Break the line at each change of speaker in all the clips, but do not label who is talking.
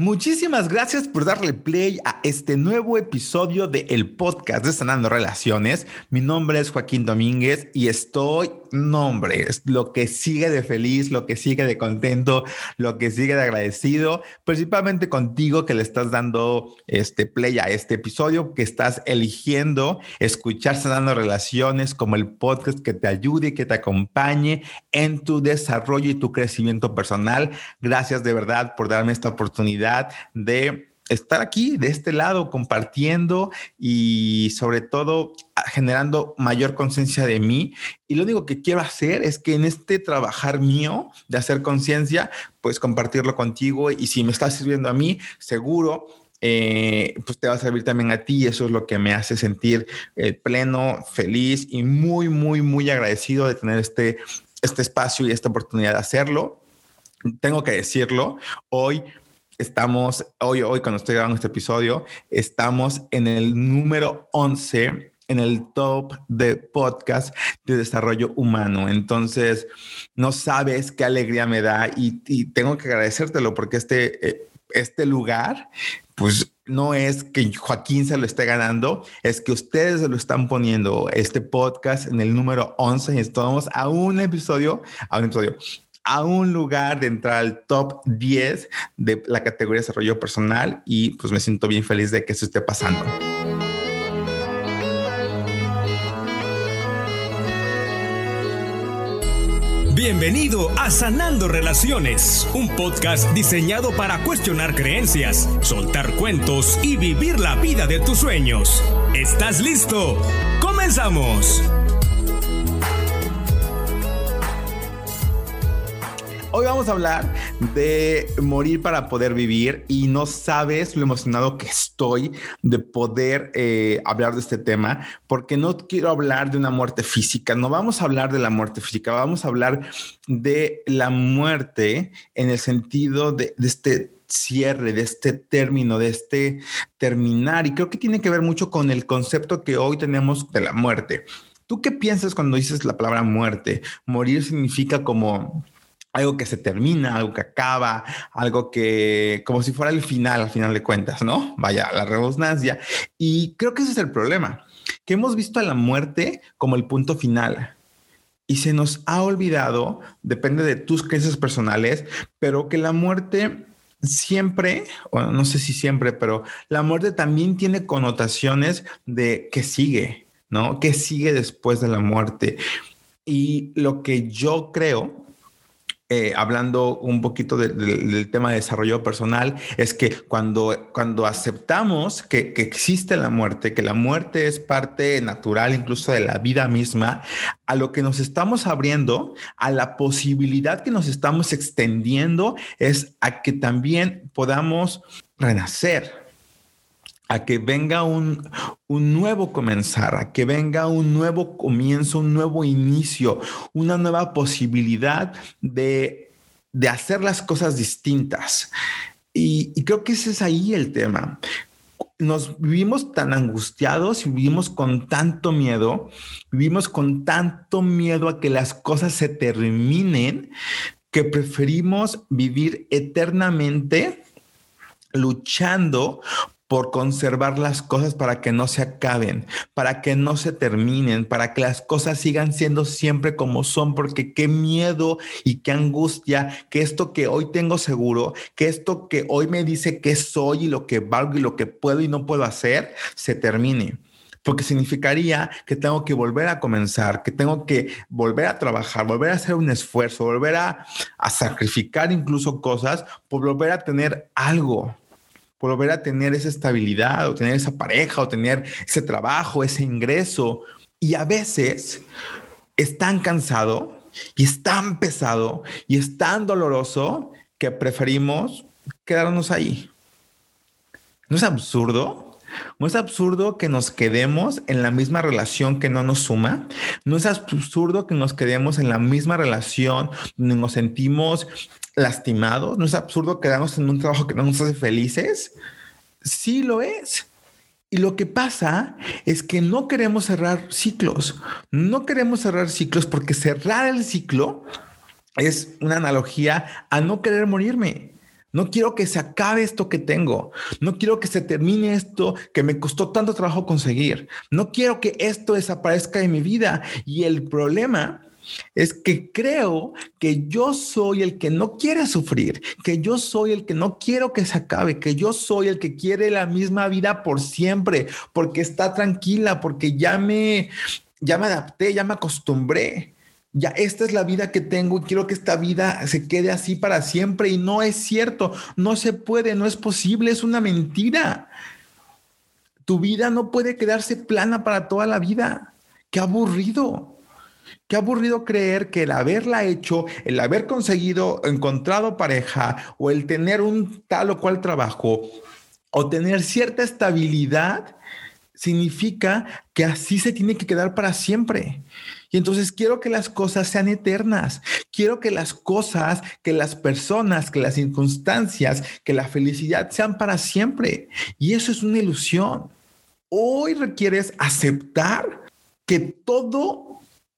Muchísimas gracias por darle play a este nuevo episodio de el podcast de Sanando Relaciones. Mi nombre es Joaquín Domínguez y estoy, nombre, es lo que sigue de feliz, lo que sigue de contento, lo que sigue de agradecido, principalmente contigo que le estás dando este play a este episodio, que estás eligiendo escuchar Sanando Relaciones como el podcast que te ayude y que te acompañe en tu desarrollo y tu crecimiento personal. Gracias de verdad por darme esta oportunidad de estar aquí de este lado compartiendo y sobre todo generando mayor conciencia de mí. Y lo único que quiero hacer es que en este trabajar mío de hacer conciencia, pues compartirlo contigo y si me está sirviendo a mí, seguro. Eh, pues te va a servir también a ti. Eso es lo que me hace sentir eh, pleno, feliz y muy, muy, muy agradecido de tener este, este espacio y esta oportunidad de hacerlo. Tengo que decirlo, hoy estamos, hoy, hoy cuando estoy grabando este episodio, estamos en el número 11 en el top de podcast de desarrollo humano. Entonces, no sabes qué alegría me da y, tengo que agradecértelo porque este, eh, este lugar, pues no es que Joaquín se lo esté ganando, es que ustedes se lo están poniendo este podcast en el número 11 y estamos a un episodio, a un episodio, a un lugar de entrar al top 10 de la categoría de desarrollo personal y pues me siento bien feliz de que eso esté pasando.
Bienvenido a Sanando Relaciones, un podcast diseñado para cuestionar creencias, soltar cuentos y vivir la vida de tus sueños. ¿Estás listo? ¡Comenzamos!
Hoy vamos a hablar de morir para poder vivir y no sabes lo emocionado que estoy de poder eh, hablar de este tema porque no quiero hablar de una muerte física, no vamos a hablar de la muerte física, vamos a hablar de la muerte en el sentido de, de este cierre, de este término, de este terminar. Y creo que tiene que ver mucho con el concepto que hoy tenemos de la muerte. ¿Tú qué piensas cuando dices la palabra muerte? Morir significa como algo que se termina, algo que acaba, algo que como si fuera el final, al final de cuentas, ¿no? Vaya, la redundancia. Y creo que ese es el problema, que hemos visto a la muerte como el punto final. Y se nos ha olvidado, depende de tus creencias personales, pero que la muerte siempre, o no sé si siempre, pero la muerte también tiene connotaciones de qué sigue, ¿no? ¿Qué sigue después de la muerte? Y lo que yo creo eh, hablando un poquito del tema de desarrollo personal, es que cuando, cuando aceptamos que, que, existe la muerte, que la muerte es parte natural incluso de la vida misma, a lo que nos estamos abriendo, a la posibilidad que nos estamos extendiendo, es a que también podamos renacer a que venga un, nuevo comenzar, a que venga un nuevo comienzo, un nuevo inicio, una nueva posibilidad de, hacer las cosas distintas. Y, y, creo que ese es ahí el tema. Nos vivimos tan angustiados y vivimos con tanto miedo, vivimos con tanto miedo a que las cosas se terminen, que preferimos vivir eternamente luchando por conservar las cosas para que no se acaben, para que no se terminen, para que las cosas sigan siendo siempre como son, porque qué miedo y qué angustia que esto que hoy tengo seguro, que esto que hoy me dice que soy y lo que valgo y lo que puedo y no puedo hacer, se termine. Porque significaría que tengo que volver a comenzar, que tengo que volver a trabajar, volver a hacer un esfuerzo, volver a, a sacrificar incluso cosas por volver a tener algo volver a tener esa estabilidad o tener esa pareja o tener ese trabajo, ese ingreso. Y a veces es tan cansado y es tan pesado y es tan doloroso que preferimos quedarnos ahí. ¿No es absurdo? ¿No es absurdo que nos quedemos en la misma relación que no nos suma? ¿No es absurdo que nos quedemos en la misma relación donde nos sentimos lastimados? ¿No es absurdo quedarnos en un trabajo que no nos hace felices? Sí lo es. Y lo que pasa es que no queremos cerrar ciclos. No queremos cerrar ciclos porque cerrar el ciclo es una analogía a no querer morirme. No quiero que se acabe esto que tengo. No quiero que se termine esto que me costó tanto trabajo conseguir. No quiero que esto desaparezca de mi vida. Y el problema es que creo que yo soy el que no quiere sufrir, que yo soy el que no quiero que se acabe, que yo soy el que quiere la misma vida por siempre, porque está tranquila, porque ya me, ya me adapté, ya me acostumbré ya esta es la vida que tengo y quiero que esta vida se quede así para siempre y no es cierto, no se puede, no es posible, es una mentira. Tu vida no puede quedarse plana para toda la vida. Qué aburrido. Qué aburrido creer que el haberla hecho, el haber conseguido, encontrado pareja o el tener un tal o cual trabajo o tener cierta estabilidad significa que así se tiene que quedar para siempre. Y entonces quiero que las cosas sean eternas. Quiero que las cosas, que las personas, que las circunstancias, que la felicidad sean para siempre. Y eso es una ilusión. Hoy requieres aceptar que todo,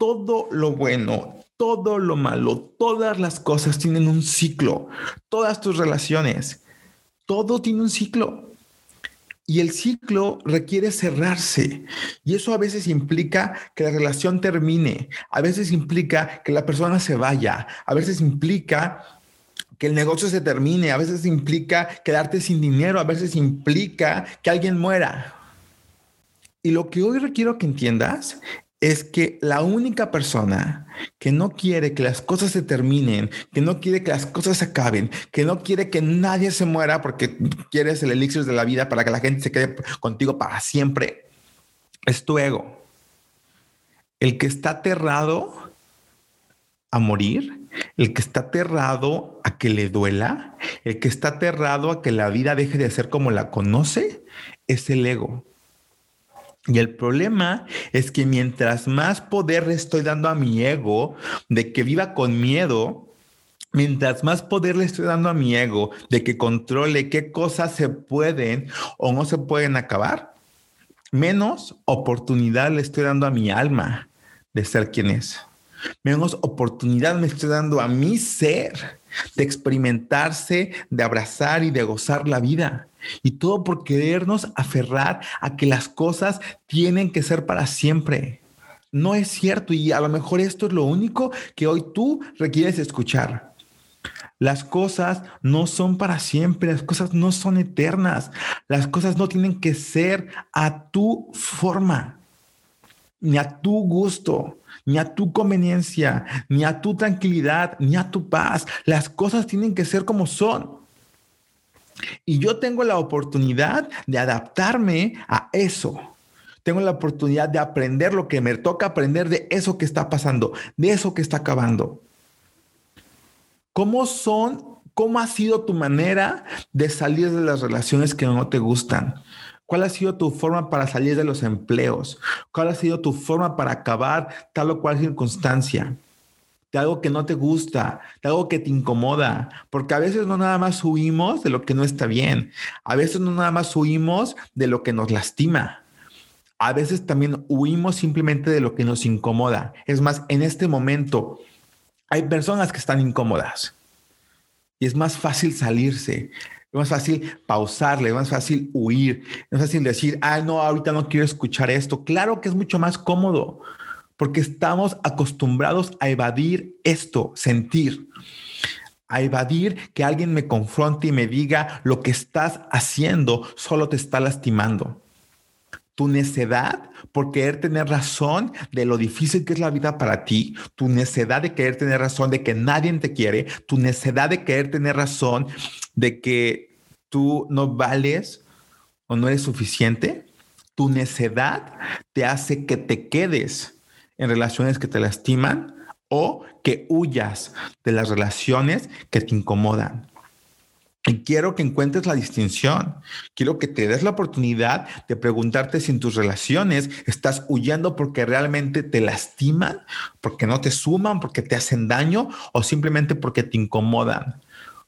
todo lo bueno, todo lo malo, todas las cosas tienen un ciclo. Todas tus relaciones, todo tiene un ciclo. Y el ciclo requiere cerrarse. Y eso a veces implica que la relación termine. A veces implica que la persona se vaya. A veces implica que el negocio se termine. A veces implica quedarte sin dinero. A veces implica que alguien muera. Y lo que hoy requiero que entiendas es que la única persona que no quiere que las cosas se terminen, que no quiere que las cosas se acaben, que no quiere que nadie se muera porque quieres el elixir de la vida para que la gente se quede contigo para siempre, es tu ego. El que está aterrado a morir, el que está aterrado a que le duela, el que está aterrado a que la vida deje de ser como la conoce, es el ego. Y el problema es que mientras más poder le estoy dando a mi ego de que viva con miedo, mientras más poder le estoy dando a mi ego de que controle qué cosas se pueden o no se pueden acabar, menos oportunidad le estoy dando a mi alma de ser quien es. Menos oportunidad me estoy dando a mi ser de experimentarse, de abrazar y de gozar la vida. Y todo por querernos aferrar a que las cosas tienen que ser para siempre. No es cierto y a lo mejor esto es lo único que hoy tú requieres escuchar. Las cosas no son para siempre, las cosas no son eternas, las cosas no tienen que ser a tu forma, ni a tu gusto ni a tu conveniencia, ni a tu tranquilidad, ni a tu paz. Las cosas tienen que ser como son. Y yo tengo la oportunidad de adaptarme a eso. Tengo la oportunidad de aprender lo que me toca aprender de eso que está pasando, de eso que está acabando. ¿Cómo son? ¿Cómo ha sido tu manera de salir de las relaciones que no te gustan? ¿Cuál ha sido tu forma para salir de los empleos? ¿Cuál ha sido tu forma para acabar tal o cual circunstancia? De algo que no te gusta, de algo que te incomoda, porque a veces no nada más huimos de lo que no está bien, a veces no nada más huimos de lo que nos lastima, a veces también huimos simplemente de lo que nos incomoda. Es más, en este momento hay personas que están incómodas y es más fácil salirse. Es más fácil pausarle, es más fácil huir, es más fácil decir, ay, no, ahorita no quiero escuchar esto. Claro que es mucho más cómodo porque estamos acostumbrados a evadir esto, sentir, a evadir que alguien me confronte y me diga lo que estás haciendo solo te está lastimando. Tu necedad por querer tener razón de lo difícil que es la vida para ti, tu necedad de querer tener razón de que nadie te quiere, tu necedad de querer tener razón de que tú no vales o no eres suficiente, tu necedad te hace que te quedes en relaciones que te lastiman o que huyas de las relaciones que te incomodan. Y quiero que encuentres la distinción. Quiero que te des la oportunidad de preguntarte si en tus relaciones estás huyendo porque realmente te lastiman, porque no te suman, porque te hacen daño o simplemente porque te incomodan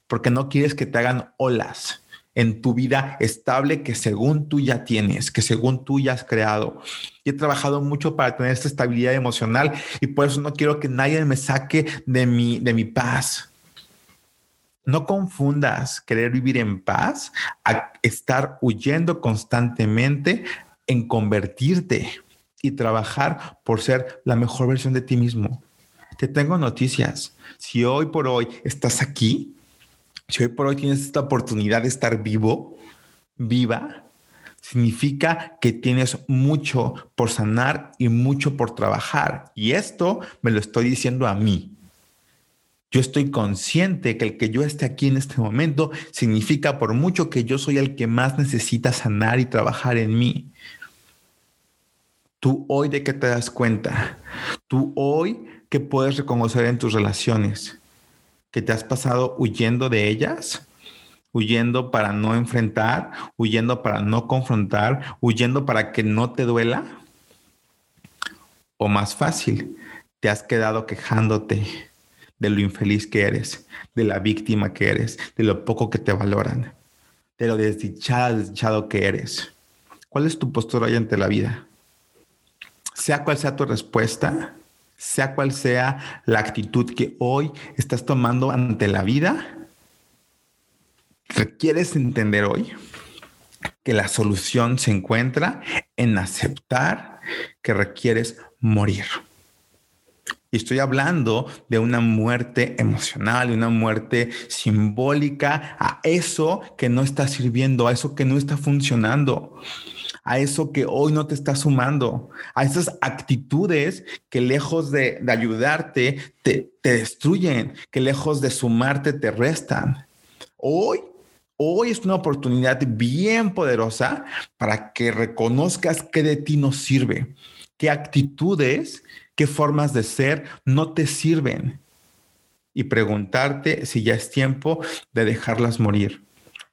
porque no quieres que te hagan olas en tu vida estable que según tú ya tienes, que según tú ya has creado. Y he trabajado mucho para tener esta estabilidad emocional y por eso no quiero que nadie me saque de mi, de mi paz. No confundas querer vivir en paz a estar huyendo constantemente en convertirte y trabajar por ser la mejor versión de ti mismo. Te tengo noticias. Si hoy por hoy estás aquí, si hoy por hoy tienes esta oportunidad de estar vivo, viva, significa que tienes mucho por sanar y mucho por trabajar. Y esto me lo estoy diciendo a mí. Yo estoy consciente que el que yo esté aquí en este momento significa por mucho que yo soy el que más necesita sanar y trabajar en mí. Tú hoy de qué te das cuenta. Tú hoy que puedes reconocer en tus relaciones que te has pasado huyendo de ellas, huyendo para no enfrentar, huyendo para no confrontar, huyendo para que no te duela. O más fácil, te has quedado quejándote de lo infeliz que eres, de la víctima que eres, de lo poco que te valoran, de lo desdichado, desdichado que eres. ¿Cuál es tu postura hoy ante la vida? Sea cual sea tu respuesta, sea cual sea la actitud que hoy estás tomando ante la vida, requieres entender hoy que la solución se encuentra en aceptar que requieres morir. Y estoy hablando de una muerte emocional, de una muerte simbólica a eso que no está sirviendo, a eso que no está funcionando a eso que hoy no te está sumando, a esas actitudes que lejos de, ayudarte te, te destruyen, que lejos de sumarte te restan. Hoy Hoy es una oportunidad bien poderosa para que reconozcas qué de ti no sirve, qué actitudes, qué formas de ser no te sirven y preguntarte si ya es tiempo de dejarlas morir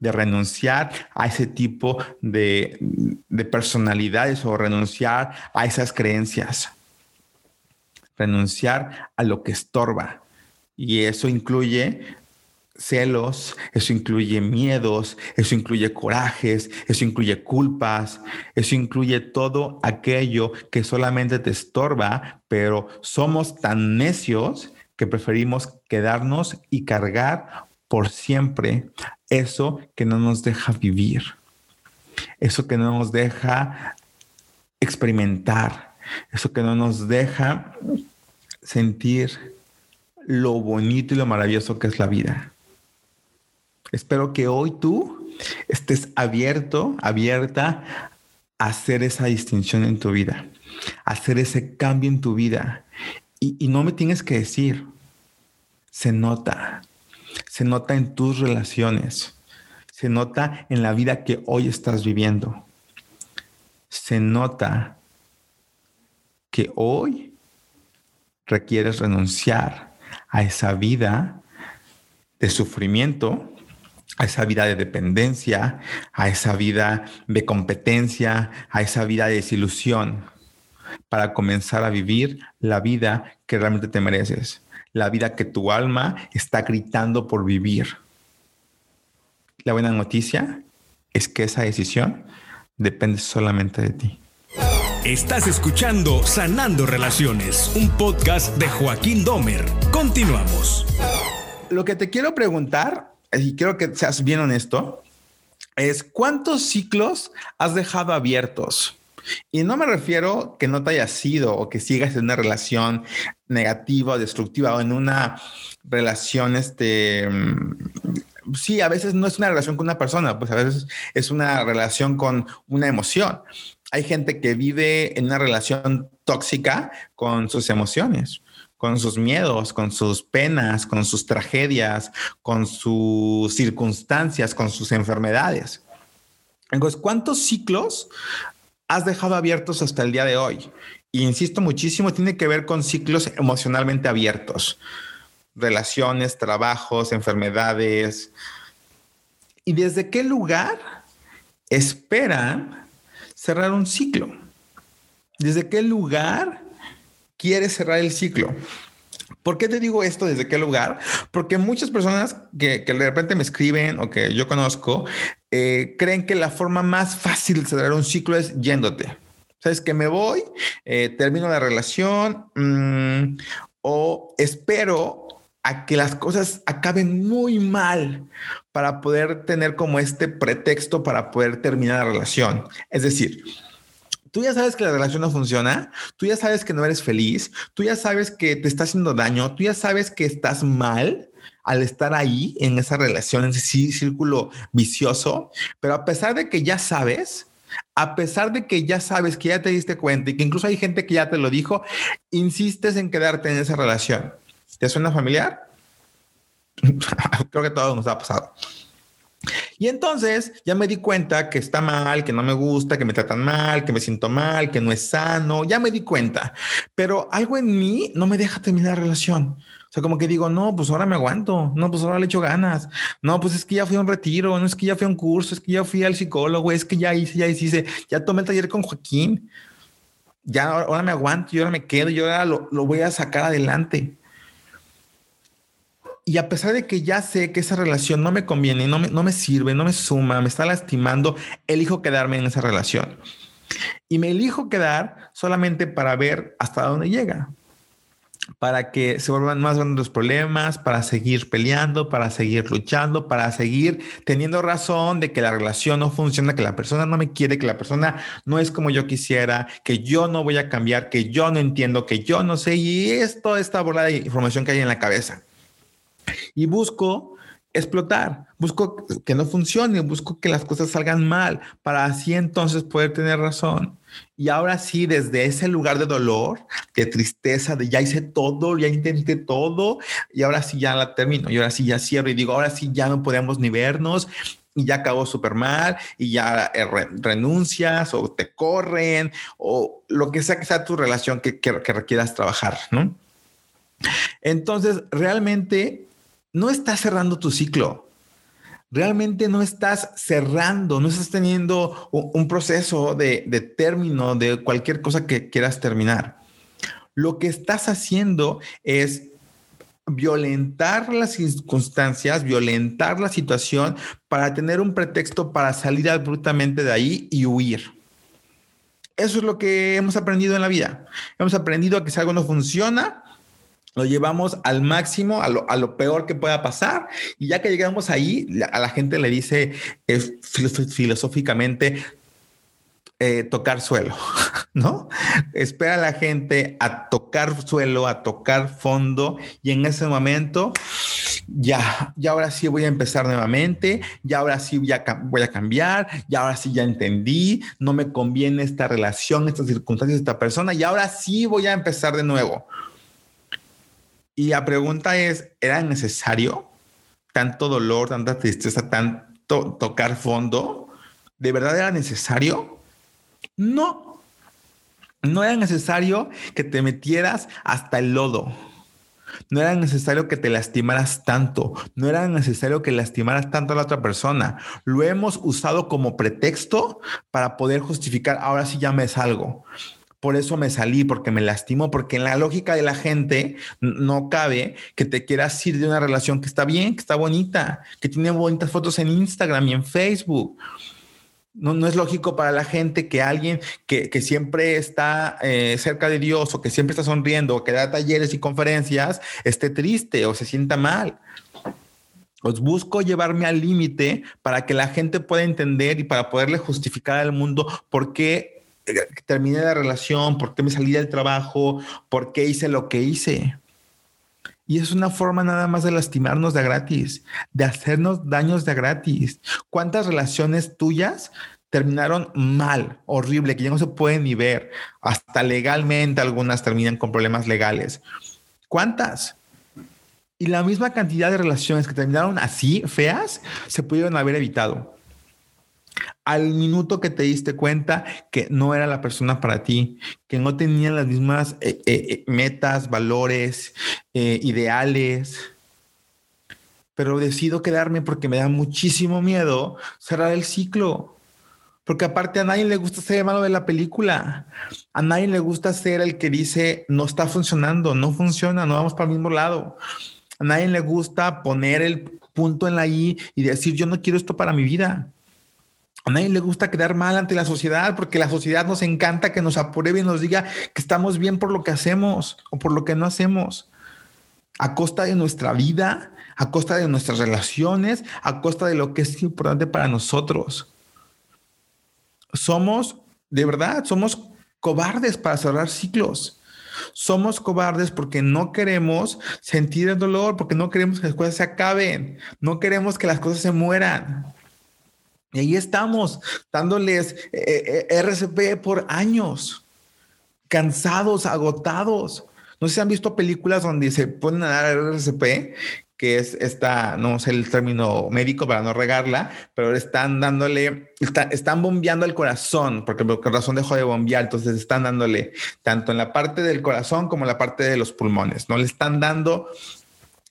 de renunciar a ese tipo de, personalidades o renunciar a esas creencias. Renunciar a lo que estorba. Y eso incluye celos, eso incluye miedos, eso incluye corajes, eso incluye culpas, eso incluye todo aquello que solamente te estorba, pero somos tan necios que preferimos quedarnos y cargar por siempre eso que no nos deja vivir, eso que no nos deja experimentar, eso que no nos deja sentir lo bonito y lo maravilloso que es la vida. Espero que hoy tú estés abierto, abierta a hacer esa distinción en tu vida, a hacer ese cambio en tu vida. Y, y no me tienes que decir, se nota, se nota en tus relaciones, se nota en la vida que hoy estás viviendo, se nota que hoy requieres renunciar a esa vida de sufrimiento, a esa vida de dependencia, a esa vida de competencia, a esa vida de desilusión, para comenzar a vivir la vida que realmente te mereces la vida que tu alma está gritando por vivir. La buena noticia es que esa decisión depende solamente de ti.
Estás escuchando Sanando Relaciones, un podcast de Joaquín Domer. Continuamos.
Lo que te quiero preguntar, y quiero que seas bien honesto, es cuántos ciclos has dejado abiertos y no me refiero que no te haya sido o que sigas en una relación negativa o destructiva o en una relación, este, mm, sí, a veces no es una relación con una persona, pues a veces es una relación con una emoción. Hay gente que vive en una relación tóxica con sus emociones con sus miedos, con sus penas, con sus tragedias, con sus circunstancias, con sus enfermedades. Entonces, ¿cuántos ciclos has dejado abiertos hasta el día de hoy. Y insisto muchísimo, tiene que ver con ciclos emocionalmente abiertos, relaciones, trabajos, enfermedades. ¿Y desde qué lugar esperan cerrar un ciclo? ¿Desde qué lugar quieres cerrar el ciclo? ¿Por qué te digo esto? ¿Desde qué lugar? Porque muchas personas que, que de repente me escriben o que yo conozco eh, creen que la forma más fácil de cerrar un ciclo es yéndote. Sabes que me voy, eh, termino la relación mm, o espero a que las cosas acaben muy mal para poder tener como este pretexto para poder terminar la relación. Es decir, tú ya sabes que la relación no funciona, tú ya sabes que no eres feliz, tú ya sabes que te está haciendo daño, tú ya sabes que estás mal al estar ahí en esa relación, en ese círculo vicioso, pero a pesar de que ya sabes, a pesar de que ya sabes que ya te diste cuenta y que incluso hay gente que ya te lo dijo, insistes en quedarte en esa relación. ¿Te suena familiar? Creo que todo nos ha pasado. Y entonces ya me di cuenta que está mal, que no me gusta, que me tratan mal, que me siento mal, que no es sano. Ya me di cuenta, pero algo en mí no me deja terminar la relación. Sea, como que digo, no, pues ahora me aguanto, no, pues ahora le echo ganas, no, pues es que ya fui a un retiro, no es que ya fui a un curso, es que ya fui al psicólogo, es que ya hice, ya hice, ya tomé el taller con Joaquín, ya ahora, me aguanto, y ahora me quedo, y ahora lo, lo voy a sacar adelante. Y a pesar de que ya sé que esa relación no me conviene, no me, no me sirve, no me suma, me está lastimando, elijo quedarme en esa relación. Y me elijo quedar solamente para ver hasta dónde llega, para que se vuelvan más grandes los problemas, para seguir peleando, para seguir luchando, para seguir teniendo razón de que la relación no funciona, que la persona no me quiere, que la persona no es como yo quisiera, que yo no voy a cambiar, que yo no entiendo, que yo no sé. Y es toda esta bola de información que hay en la cabeza y busco explotar, busco que no funcione, busco que las cosas salgan mal para así entonces poder tener razón. Y ahora sí, desde ese lugar de dolor, de tristeza, de ya hice todo, ya intenté todo y ahora sí ya la termino y ahora sí ya cierro y digo, ahora sí ya no podemos ni vernos y ya acabó súper mal y ya eh, renuncias o te corren o lo que sea que sea tu relación que, que requieras trabajar, ¿no? Entonces, realmente no estás cerrando tu ciclo. Realmente no estás cerrando, no estás teniendo un, proceso de, de término de cualquier cosa que quieras terminar. Lo que estás haciendo es violentar las circunstancias, violentar la situación para tener un pretexto para salir abruptamente de ahí y huir. Eso es lo que hemos aprendido en la vida. Hemos aprendido que si algo no funciona, lo llevamos al máximo, a lo, peor que pueda pasar. Y ya que llegamos ahí, a la gente le dice eh, filosóficamente, eh, tocar suelo, ¿no? Espera a la gente a tocar suelo, a tocar fondo y en ese momento ya, ya ahora sí voy a empezar nuevamente, ya ahora sí ya voy a cambiar, ya ahora sí ya entendí, no me conviene esta relación, estas circunstancias, esta persona y ahora sí voy a empezar de nuevo. Y la pregunta es, ¿era necesario tanto dolor, tanta tristeza, tanto tocar fondo? ¿De verdad era necesario? No. No era necesario que te metieras hasta el lodo. No era necesario que te lastimaras tanto. No era necesario que lastimaras tanto a la otra persona. Lo hemos usado como pretexto para poder justificar, ahora sí ya me salgo por eso me salí, porque me lastimó, porque en la lógica de la gente no cabe que te quieras ir de una relación que está bien, que está bonita, que tiene bonitas fotos en Instagram y en Facebook. No, no es lógico para la gente que alguien que, siempre está eh, cerca de Dios o que siempre está sonriendo o que da talleres y conferencias esté triste o se sienta mal. Os busco llevarme al límite para que la gente pueda entender y para poderle justificar al mundo por qué terminé la relación, por qué me salí del trabajo, por qué hice lo que hice. Y es una forma nada más de lastimarnos de gratis, de hacernos daños de gratis. ¿Cuántas relaciones tuyas terminaron mal, horrible, que ya no se pueden ni ver? Hasta legalmente algunas terminan con problemas legales. ¿Cuántas? Y la misma cantidad de relaciones que terminaron así, feas, se pudieron haber evitado al minuto que te diste cuenta que no era la persona para ti, que no tenía las mismas eh, eh, eh, metas, valores, ideales. Pero decido quedarme porque me da muchísimo miedo cerrar el ciclo. Porque aparte a nadie le gusta ser el malo de la película. A nadie le gusta ser el que dice no está funcionando, no funciona, no vamos para el mismo lado. A nadie le gusta poner el punto en la I y decir yo no quiero esto para mi vida. A nadie le gusta quedar mal ante la sociedad porque la sociedad nos encanta que nos apruebe y nos diga que estamos bien por lo que hacemos o por lo que no hacemos. a costa de nuestra vida, a costa de nuestras relaciones, a costa de lo que es importante para nosotros. Somos, de verdad, somos cobardes para cerrar ciclos. Somos cobardes porque no queremos sentir el dolor, porque no queremos que las cosas se acaben, no queremos que las cosas se mueran. Y ahí estamos, dándoles eh, eh, RCP por años, cansados, agotados. No sé si han visto películas donde se ponen a dar RCP, que es esta, no sé el término médico para no regarla, pero están dándole, están bombeando el corazón, porque el corazón dejó de bombear, entonces están dándole tanto en la parte del corazón como en la parte de los pulmones, ¿no? Le están dando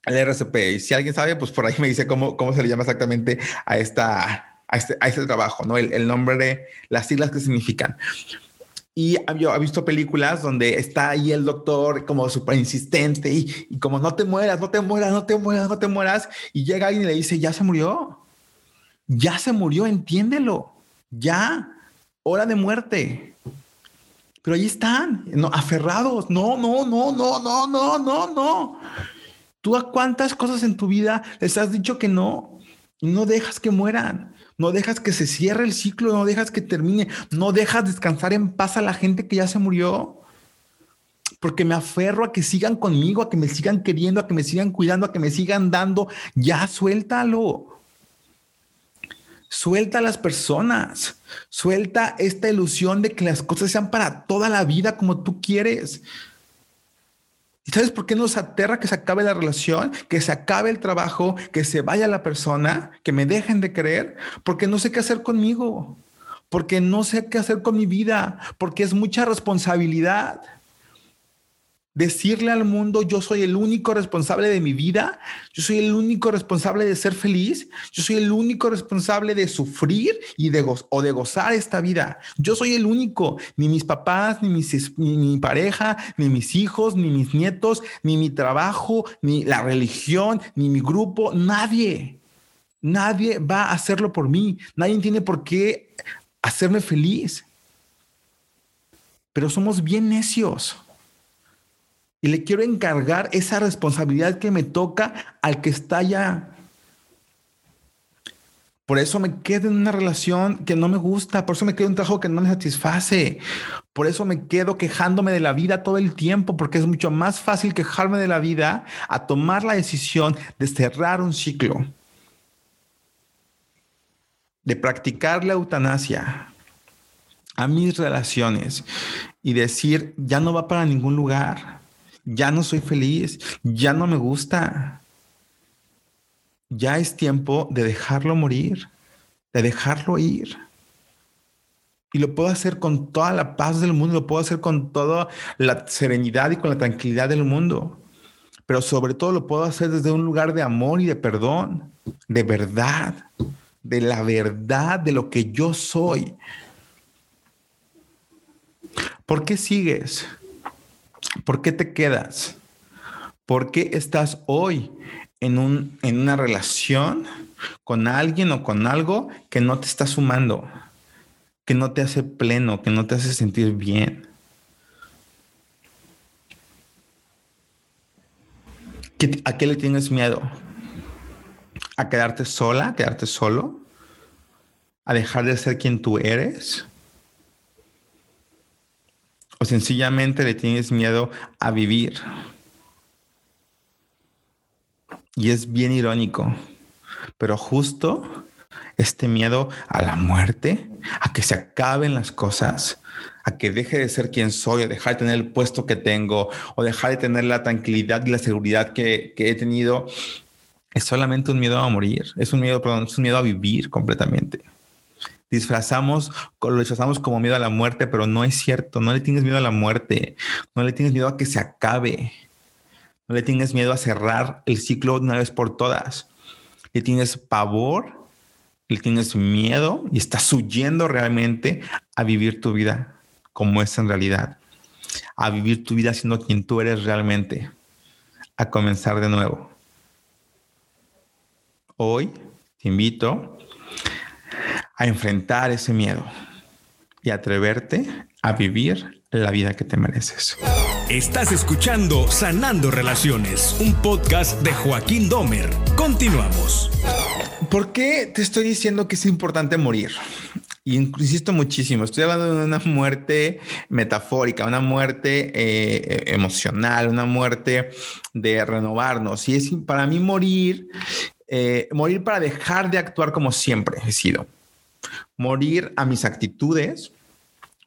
el RCP. Y si alguien sabe, pues por ahí me dice cómo, cómo se le llama exactamente a esta, a este, a este trabajo, ¿no? El, el nombre, las siglas que significan. Y yo he visto películas donde está ahí el doctor como súper insistente y, como no te mueras, no te mueras, no te mueras, no te mueras. Y llega alguien y le dice, ya se murió. Ya se murió, entiéndelo. Ya, hora de muerte. Pero ahí están, no, aferrados. No, no, no, no, no, no, no, no. ¿Tú a cuántas cosas en tu vida les has dicho que no? No dejas que mueran no dejas que se cierre el ciclo, no dejas que termine, no dejas descansar en paz a la gente que ya se murió. Porque me aferro a que sigan conmigo, a que me sigan queriendo, a que me sigan cuidando, a que me sigan dando. Ya suéltalo. Suelta a las personas. Suelta esta ilusión de que las cosas sean para toda la vida como tú quieres. ¿Y sabes por qué nos aterra que se acabe la relación, que se acabe el trabajo, que se vaya la persona, que me dejen de creer? Porque no sé qué hacer conmigo, porque no sé qué hacer con mi vida, porque es mucha responsabilidad. Decirle al mundo, yo soy el único responsable de mi vida, yo soy el único responsable de ser feliz, yo soy el único responsable de sufrir y de o de gozar esta vida. Yo soy el único, ni mis papás, ni, mis, ni mi pareja, ni mis hijos, ni mis nietos, ni mi trabajo, ni la religión, ni mi grupo, nadie. Nadie va a hacerlo por mí. Nadie tiene por qué hacerme feliz. Pero somos bien necios. Y le quiero encargar esa responsabilidad que me toca al que está allá. Por eso me quedo en una relación que no me gusta, por eso me quedo en un trabajo que no me satisface, por eso me quedo quejándome de la vida todo el tiempo, porque es mucho más fácil quejarme de la vida a tomar la decisión de cerrar un ciclo, de practicar la eutanasia a mis relaciones y decir, ya no va para ningún lugar ya no soy feliz, ya no me gusta. Ya es tiempo de dejarlo morir, de dejarlo ir. Y lo puedo hacer con toda la paz del mundo, lo puedo hacer con toda la serenidad y con la tranquilidad del mundo. Pero sobre todo lo puedo hacer desde un lugar de amor y de perdón, de verdad, de la verdad de lo que yo soy. ¿Por qué sigues? ¿Por qué te quedas? ¿Por qué estás hoy en, un, en una relación con alguien o con algo que no te está sumando, que no te hace pleno, que no te hace sentir bien? ¿A qué le tienes miedo? ¿A quedarte sola? ¿A quedarte solo? ¿A dejar de ser quien tú eres? O sencillamente le tienes miedo a vivir. Y es bien irónico, pero justo este miedo a la muerte, a que se acaben las cosas, a que deje de ser quien soy, a dejar de tener el puesto que tengo, o dejar de tener la tranquilidad y la seguridad que, he tenido, es solamente un miedo a morir, es un miedo, perdón, es un miedo a vivir completamente disfrazamos, lo disfrazamos como miedo a la muerte, pero no es cierto. No le tienes miedo a la muerte. No le tienes miedo a que se acabe. No le tienes miedo a cerrar el ciclo una vez por todas. Le tienes pavor, le tienes miedo y estás huyendo realmente a vivir tu vida como es en realidad. A vivir tu vida siendo quien tú eres realmente. A comenzar de nuevo. Hoy te invito a enfrentar ese miedo y atreverte a vivir la vida que te mereces.
Estás escuchando Sanando Relaciones, un podcast de Joaquín Domer. Continuamos.
¿Por qué te estoy diciendo que es importante morir? Y insisto muchísimo, estoy hablando de una muerte metafórica, una muerte eh, emocional, una muerte de renovarnos. Y es para mí morir, eh, morir para dejar de actuar como siempre he sido. Morir a mis actitudes,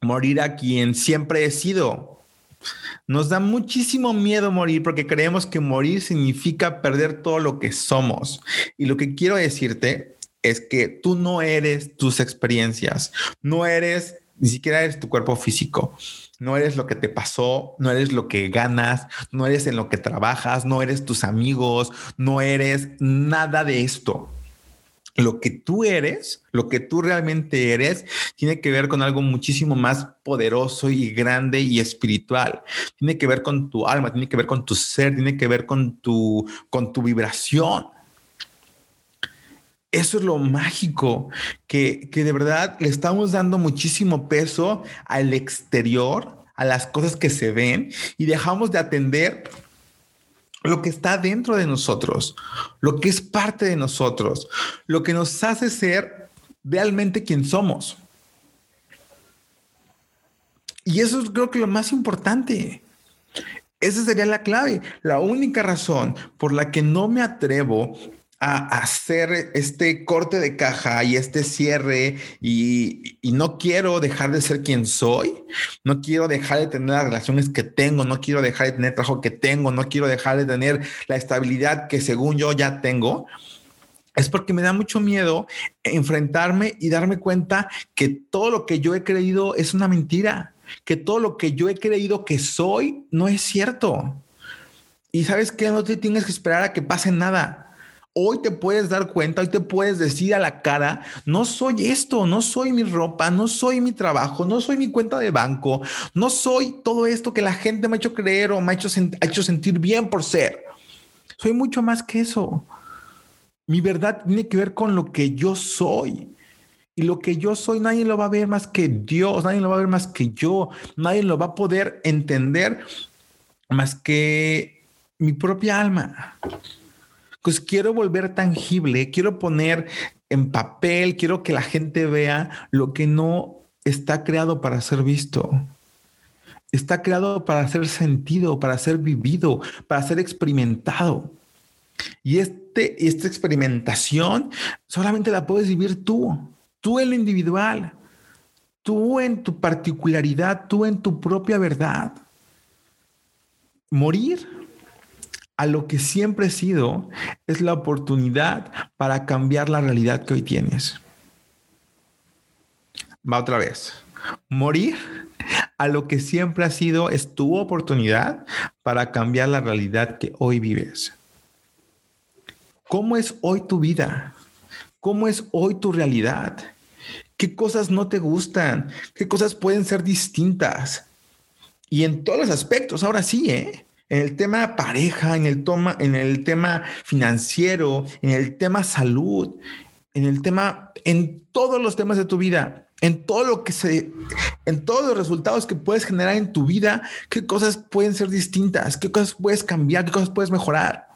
morir a quien siempre he sido. Nos da muchísimo miedo morir porque creemos que morir significa perder todo lo que somos. Y lo que quiero decirte es que tú no eres tus experiencias, no eres, ni siquiera eres tu cuerpo físico. No eres lo que te pasó, no eres lo que ganas, no eres en lo que trabajas, no eres tus amigos, no eres nada de esto lo que tú eres, lo que tú realmente eres, tiene que ver con algo muchísimo más poderoso y grande y espiritual. Tiene que ver con tu alma, tiene que ver con tu ser, tiene que ver con tu, con tu vibración. Eso es lo mágico, que, que de verdad le estamos dando muchísimo peso al exterior, a las cosas que se ven y dejamos de atender lo que está dentro de nosotros, lo que es parte de nosotros, lo que nos hace ser realmente quien somos. Y eso es creo que lo más importante. Esa sería la clave. La única razón por la que no me atrevo a hacer este corte de caja y este cierre y, no quiero dejar de ser quien soy, no quiero dejar de tener las relaciones que tengo, no quiero dejar de tener trabajo que tengo, no quiero dejar de tener la estabilidad que según yo ya tengo, es porque me da mucho miedo enfrentarme y darme cuenta que todo lo que yo he creído es una mentira, que todo lo que yo he creído que soy no es cierto. Y sabes que no te tienes que esperar a que pase nada Hoy te puedes dar cuenta, hoy te puedes decir a la cara, no soy esto, no soy mi ropa, no soy mi trabajo, no soy mi cuenta de banco, no soy todo esto que la gente me ha hecho creer o me ha hecho, ha hecho sentir bien por ser. Soy mucho más que eso. Mi verdad tiene que ver con lo que yo soy. Y lo que yo soy, nadie lo va a ver más que Dios, nadie lo va a ver más que yo, nadie lo va a poder entender más que mi propia alma pues quiero volver tangible, quiero poner en papel, quiero que la gente vea lo que no está creado para ser visto. Está creado para ser sentido, para ser vivido, para ser experimentado. Y este, esta experimentación solamente la puedes vivir tú, tú en lo individual, tú en tu particularidad, tú en tu propia verdad. Morir a lo que siempre he sido es la oportunidad para cambiar la realidad que hoy tienes. Va otra vez. Morir a lo que siempre ha sido es tu oportunidad para cambiar la realidad que hoy vives. ¿Cómo es hoy tu vida? ¿Cómo es hoy tu realidad? ¿Qué cosas no te gustan? ¿Qué cosas pueden ser distintas? Y en todos los aspectos, ahora sí, ¿eh? En el tema pareja, en el, tema financiero, en el tema salud, en el tema, en todos los temas de tu vida, en todo lo que se, en todos los resultados que puedes generar en tu vida, qué cosas pueden ser distintas, qué cosas puedes cambiar, qué cosas puedes mejorar.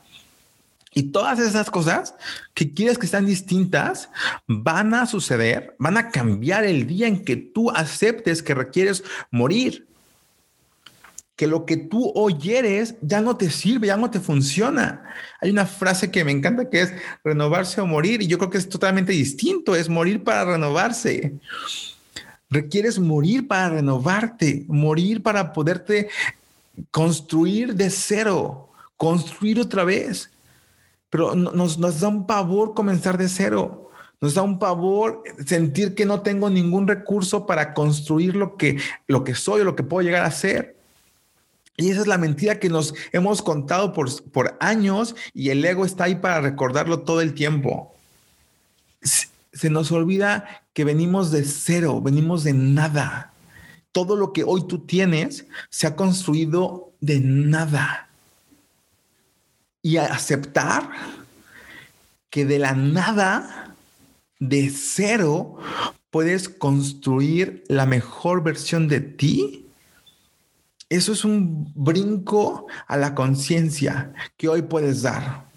Y todas esas cosas que quieres que sean distintas van a suceder, van a cambiar el día en que tú aceptes que requieres morir que lo que tú oyeres ya no te sirve, ya no te funciona. Hay una frase que me encanta que es renovarse o morir y yo creo que es totalmente distinto, es morir para renovarse. Requieres morir para renovarte, morir para poderte construir de cero, construir otra vez. Pero nos, nos da un pavor comenzar de cero. Nos da un pavor sentir que no tengo ningún recurso para construir lo que, lo que soy o lo que puedo llegar a ser. Y esa es la mentira que nos hemos contado por, por años y el ego está ahí para recordarlo todo el tiempo. Se nos olvida que venimos de cero, venimos de nada. Todo lo que hoy tú tienes se ha construido de nada. Y aceptar que de la nada, de cero, puedes construir la mejor versión de ti Eso es un brinco a la conciencia que hoy puedes dar.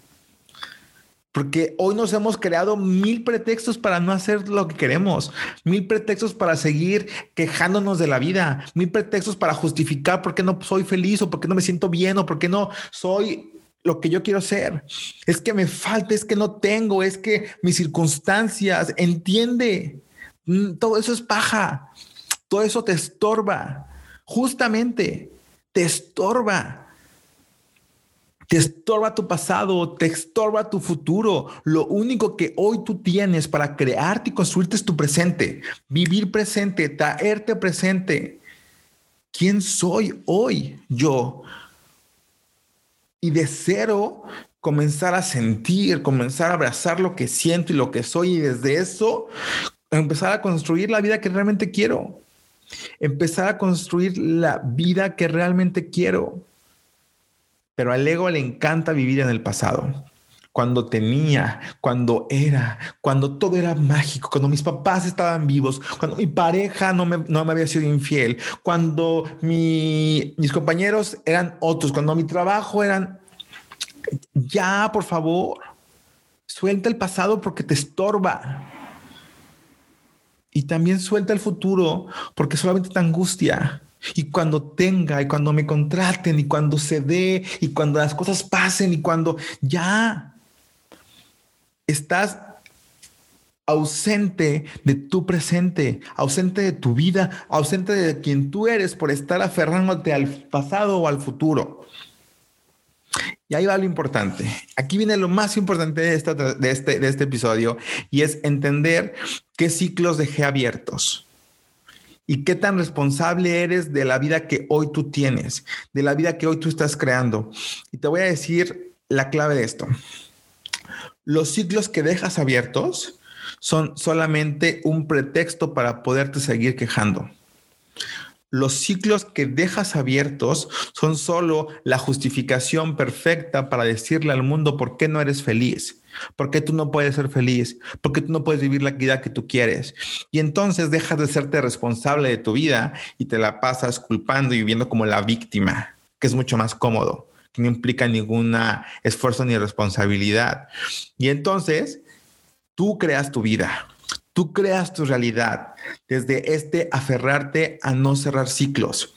Porque hoy nos hemos creado mil pretextos para no hacer lo que queremos, mil pretextos para seguir quejándonos de la vida, mil pretextos para justificar por qué no soy feliz o por qué no me siento bien o por qué no soy lo que yo quiero ser. Es que me falta, es que no tengo, es que mis circunstancias, entiende, mm, todo eso es paja, todo eso te estorba, justamente te estorba. Te estorba tu pasado, te estorba tu futuro. Lo único que hoy tú tienes para crearte y construirte es tu presente. Vivir presente, traerte presente. ¿Quién soy hoy yo? Y de cero comenzar a sentir, comenzar a abrazar lo que siento y lo que soy y desde eso empezar a construir la vida que realmente quiero. Empezar a construir la vida que realmente quiero pero al ego le encanta vivir en el pasado. Cuando tenía, cuando era, cuando todo era mágico, cuando mis papás estaban vivos, cuando mi pareja no me, no me había sido infiel, cuando mis compañeros eran otros, cuando mi trabajo eran... Ya, por favor, suelta el pasado porque te estorba. Y también suelta el futuro porque solamente te angustia. Y cuando tenga, y cuando me contraten, y cuando se dé, y cuando las cosas pasen, y cuando ya estás ausente de tu presente, ausente de tu vida, ausente de quien tú eres por estar aferrándote al pasado o al futuro. Y ahí va lo importante. Aquí viene lo más importante de, de, este, de este episodio y es entender qué ciclos dejé abiertos y qué tan responsable eres de la vida que hoy tú tienes, de la vida que hoy tú estás creando. Y te voy a decir la clave de esto. Los ciclos que dejas abiertos son solamente un pretexto para poderte seguir quejando. Los ciclos que dejas abiertos son solo la justificación perfecta para decirle al mundo por qué no eres feliz. ¿Por qué tú no puedes ser feliz? ¿Por qué tú no puedes vivir la vida que tú quieres? Y entonces dejas de serte responsable de tu vida y te la pasas culpando y viviendo como la víctima, que es mucho más cómodo, que no implica ningún esfuerzo ni responsabilidad. Y entonces tú creas tu vida, tú creas tu realidad desde este aferrarte a no cerrar ciclos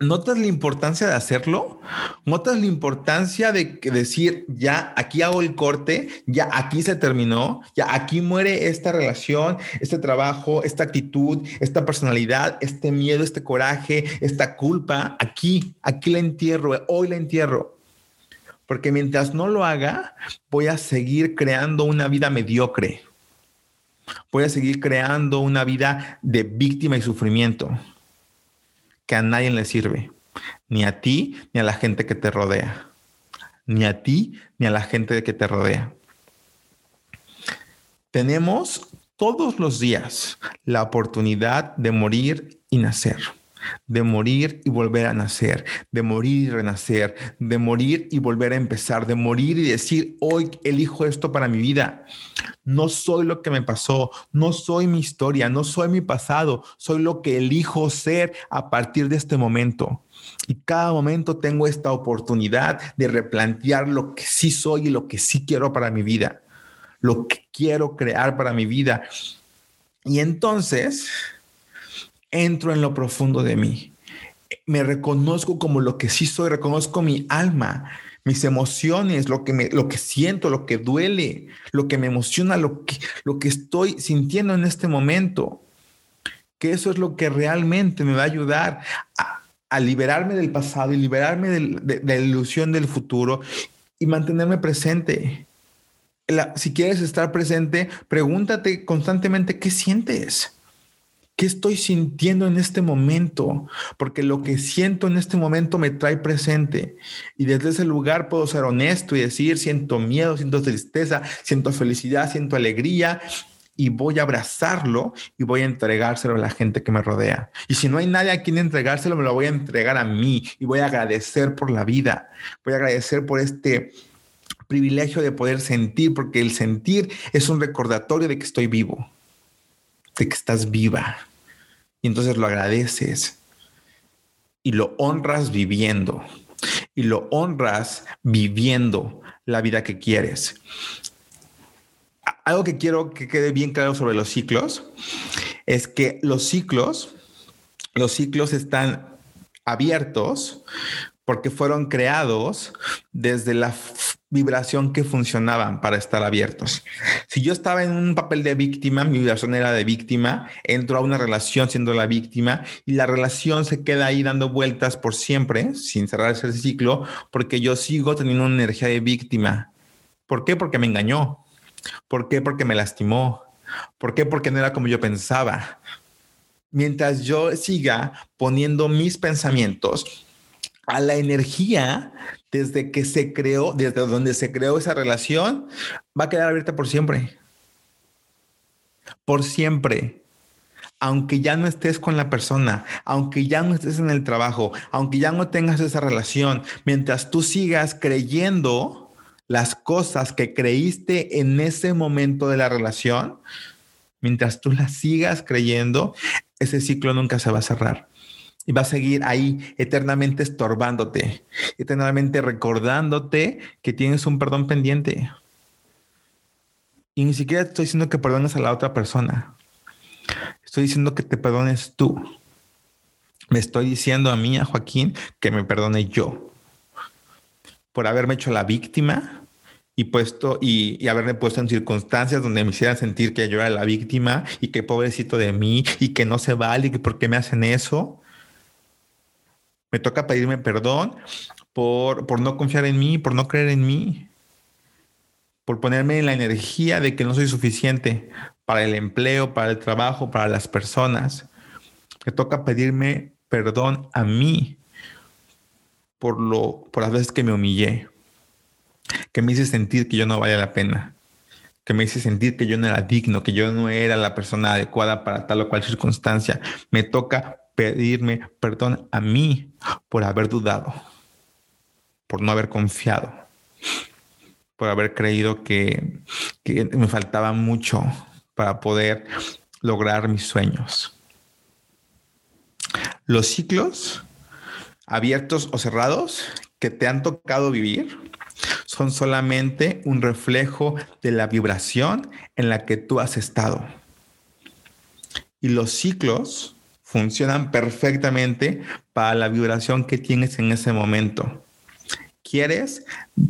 ¿Notas la importancia de hacerlo? ¿Notas la importancia de decir, ya aquí hago el corte, ya aquí se terminó, ya aquí muere esta relación, este trabajo, esta actitud, esta personalidad, este miedo, este coraje, esta culpa? Aquí, aquí la entierro, hoy la entierro. Porque mientras no lo haga, voy a seguir creando una vida mediocre. Voy a seguir creando una vida de víctima y sufrimiento que a nadie le sirve, ni a ti ni a la gente que te rodea, ni a ti ni a la gente que te rodea. Tenemos todos los días la oportunidad de morir y nacer de morir y volver a nacer, de morir y renacer, de morir y volver a empezar, de morir y decir, hoy elijo esto para mi vida. No soy lo que me pasó, no soy mi historia, no soy mi pasado, soy lo que elijo ser a partir de este momento. Y cada momento tengo esta oportunidad de replantear lo que sí soy y lo que sí quiero para mi vida, lo que quiero crear para mi vida. Y entonces entro en lo profundo de mí. Me reconozco como lo que sí soy, reconozco mi alma, mis emociones, lo que, me, lo que siento, lo que duele, lo que me emociona, lo que, lo que estoy sintiendo en este momento. Que eso es lo que realmente me va a ayudar a, liberarme del pasado y liberarme de, la ilusión del futuro y mantenerme presente. si quieres estar presente, pregúntate constantemente qué sientes. ¿Qué estoy sintiendo en este momento? Porque lo que siento en este momento me trae presente. Y desde ese lugar puedo ser honesto y decir, siento miedo, siento tristeza, siento felicidad, siento alegría. Y voy a abrazarlo y voy a entregárselo a la gente que me rodea. Y si no hay nadie a quien entregárselo, me lo voy a entregar a mí y voy a agradecer por la vida. Voy a agradecer por este privilegio de poder sentir, porque el sentir es un recordatorio de que estoy vivo, de que estás viva y entonces lo agradeces. y lo honras viviendo. Y lo honras viviendo la vida que quieres. Algo que quiero que quede bien claro sobre los ciclos es que los ciclos, los ciclos están abiertos porque fueron creados desde la vibración que funcionaban para estar abiertos. Si yo estaba en un papel de víctima, mi vibración era de víctima, entro a una relación siendo la víctima y la relación se queda ahí dando vueltas por siempre, sin cerrar ese ciclo, porque yo sigo teniendo una energía de víctima. ¿Por qué? Porque me engañó. ¿Por qué? Porque me lastimó. ¿Por qué? Porque no era como yo pensaba. Mientras yo siga poniendo mis pensamientos a la energía desde que se creó, desde donde se creó esa relación, va a quedar abierta por siempre. Por siempre. Aunque ya no estés con la persona, aunque ya no estés en el trabajo, aunque ya no tengas esa relación, mientras tú sigas creyendo las cosas que creíste en ese momento de la relación, mientras tú las sigas creyendo, ese ciclo nunca se va a cerrar y va a seguir ahí eternamente estorbándote, eternamente recordándote que tienes un perdón pendiente. Y ni siquiera estoy diciendo que perdones a la otra persona. Estoy diciendo que te perdones tú. Me estoy diciendo a mí, a Joaquín, que me perdone yo por haberme hecho la víctima y puesto y, y, haberme puesto en circunstancias donde me hicieran sentir que yo era la víctima y que pobrecito de mí y que no se vale y que por qué me hacen eso me toca pedirme perdón por, por no confiar en mí, por no creer en mí, por ponerme en la energía de que no soy suficiente para el empleo, para el trabajo, para las personas. Me toca pedirme perdón a mí por, lo, por las veces que me humillé, que me hice sentir que yo no valía la pena, que me hice sentir que yo no era digno, que yo no era la persona adecuada para tal o cual circunstancia. Me toca pedirme perdón a mí por haber dudado, por no haber confiado, por haber creído que, me faltaba mucho para poder lograr mis sueños. Los ciclos abiertos o cerrados que te han tocado vivir son solamente un reflejo de la vibración en la que tú has estado. Y los ciclos funcionan perfectamente para la vibración que tienes en ese momento. ¿Quieres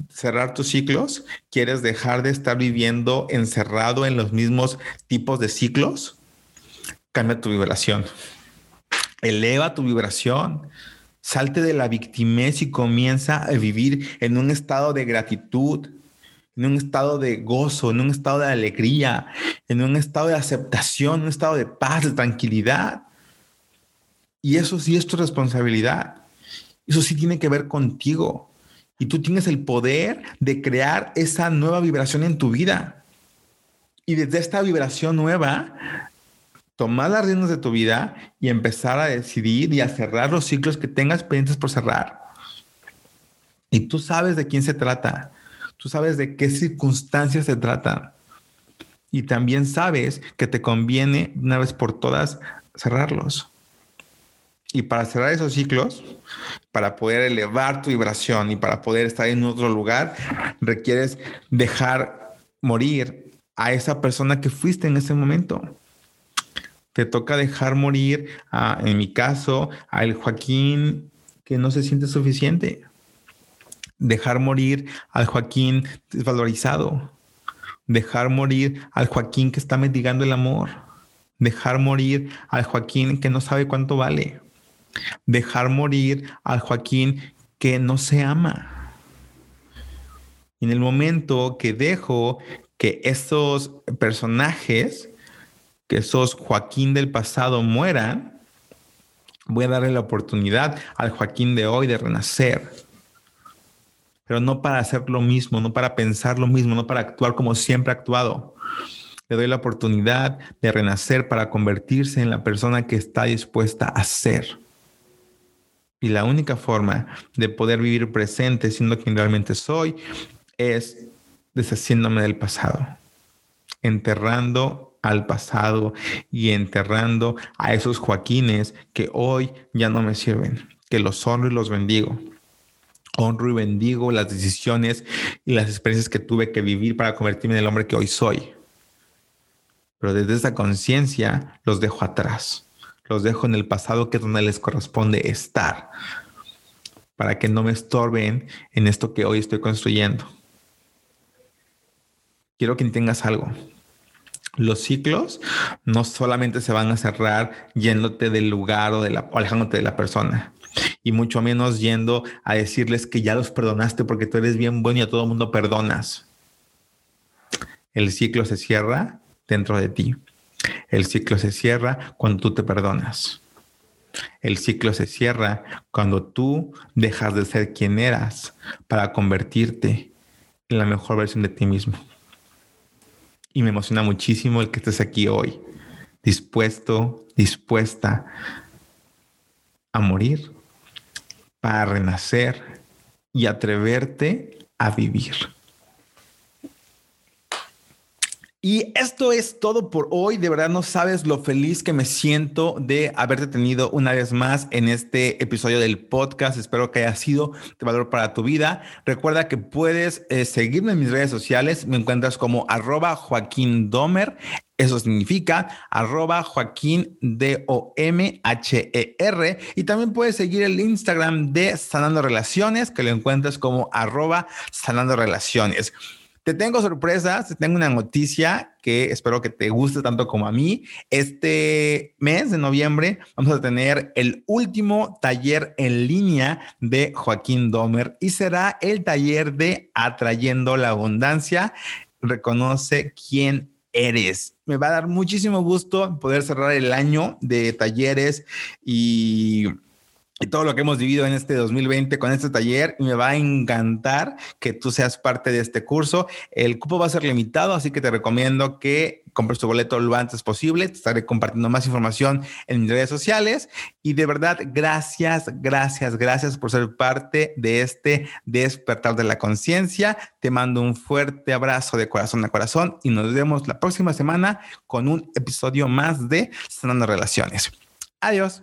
cerrar tus ciclos? ¿Quieres dejar de estar viviendo encerrado en los mismos tipos de ciclos? Cambia tu vibración. Eleva tu vibración. Salte de la victimez y comienza a vivir en un estado de gratitud, en un estado de gozo, en un estado de alegría, en un estado de aceptación, en un estado de paz, de tranquilidad. Y eso sí es tu responsabilidad. Eso sí tiene que ver contigo. Y tú tienes el poder de crear esa nueva vibración en tu vida. Y desde esta vibración nueva, tomar las riendas de tu vida y empezar a decidir y a cerrar los ciclos que tengas pendientes por cerrar. Y tú sabes de quién se trata. Tú sabes de qué circunstancias se trata. Y también sabes que te conviene una vez por todas cerrarlos. Y para cerrar esos ciclos, para poder elevar tu vibración y para poder estar en otro lugar, requieres dejar morir a esa persona que fuiste en ese momento. Te toca dejar morir, a, en mi caso, a el Joaquín que no se siente suficiente. Dejar morir al Joaquín desvalorizado. Dejar morir al Joaquín que está mendigando el amor. Dejar morir al Joaquín que no sabe cuánto vale dejar morir al Joaquín que no se ama. En el momento que dejo que esos personajes, que esos Joaquín del pasado mueran, voy a darle la oportunidad al Joaquín de hoy de renacer. Pero no para hacer lo mismo, no para pensar lo mismo, no para actuar como siempre ha actuado. Le doy la oportunidad de renacer para convertirse en la persona que está dispuesta a ser. Y la única forma de poder vivir presente siendo quien realmente soy es deshaciéndome del pasado, enterrando al pasado y enterrando a esos Joaquines que hoy ya no me sirven, que los honro y los bendigo. Honro y bendigo las decisiones y las experiencias que tuve que vivir para convertirme en el hombre que hoy soy. Pero desde esa conciencia los dejo atrás. Los dejo en el pasado que es donde les corresponde estar. Para que no me estorben en esto que hoy estoy construyendo. Quiero que tengas algo. Los ciclos no solamente se van a cerrar yéndote del lugar o, de la, alejándote de la persona y mucho menos yendo a decirles que ya los perdonaste porque tú eres bien bueno y a todo el mundo perdonas. El ciclo se cierra dentro de ti. El ciclo se cierra cuando tú te perdonas. El ciclo se cierra cuando tú dejas de ser quien eras para convertirte en la mejor versión de ti mismo. Y me emociona muchísimo el que estés aquí hoy, dispuesto, dispuesta a morir para renacer y atreverte a vivir. Y esto es todo por hoy. De verdad no sabes lo feliz que me siento de haberte tenido una vez más en este episodio del podcast. Espero que haya sido de valor para tu vida. Recuerda que puedes eh, seguirme en mis redes sociales. Me encuentras como arroba Joaquín Domer. Eso significa arroba Joaquín D-O-M-H-E-R. Y también puedes seguir el Instagram de Sanando Relaciones, que lo encuentras como arroba Sanando Relaciones. Te tengo sorpresas, te tengo una noticia que espero que te guste tanto como a mí. Este mes de noviembre vamos a tener el último taller en línea de Joaquín Domer y será el taller de Atrayendo la Abundancia. Reconoce quién eres. Me va a dar muchísimo gusto poder cerrar el año de talleres y y todo lo que hemos vivido en este 2020 con este taller. Me va a encantar que tú seas parte de este curso. El cupo va a ser limitado, así que te recomiendo que compres tu boleto lo antes posible. Te estaré compartiendo más información en mis redes sociales. Y de verdad, gracias, gracias, gracias por ser parte de este despertar de la conciencia. Te mando un fuerte abrazo de corazón a corazón y nos vemos la próxima semana con un episodio más de Sanando Relaciones. Adiós.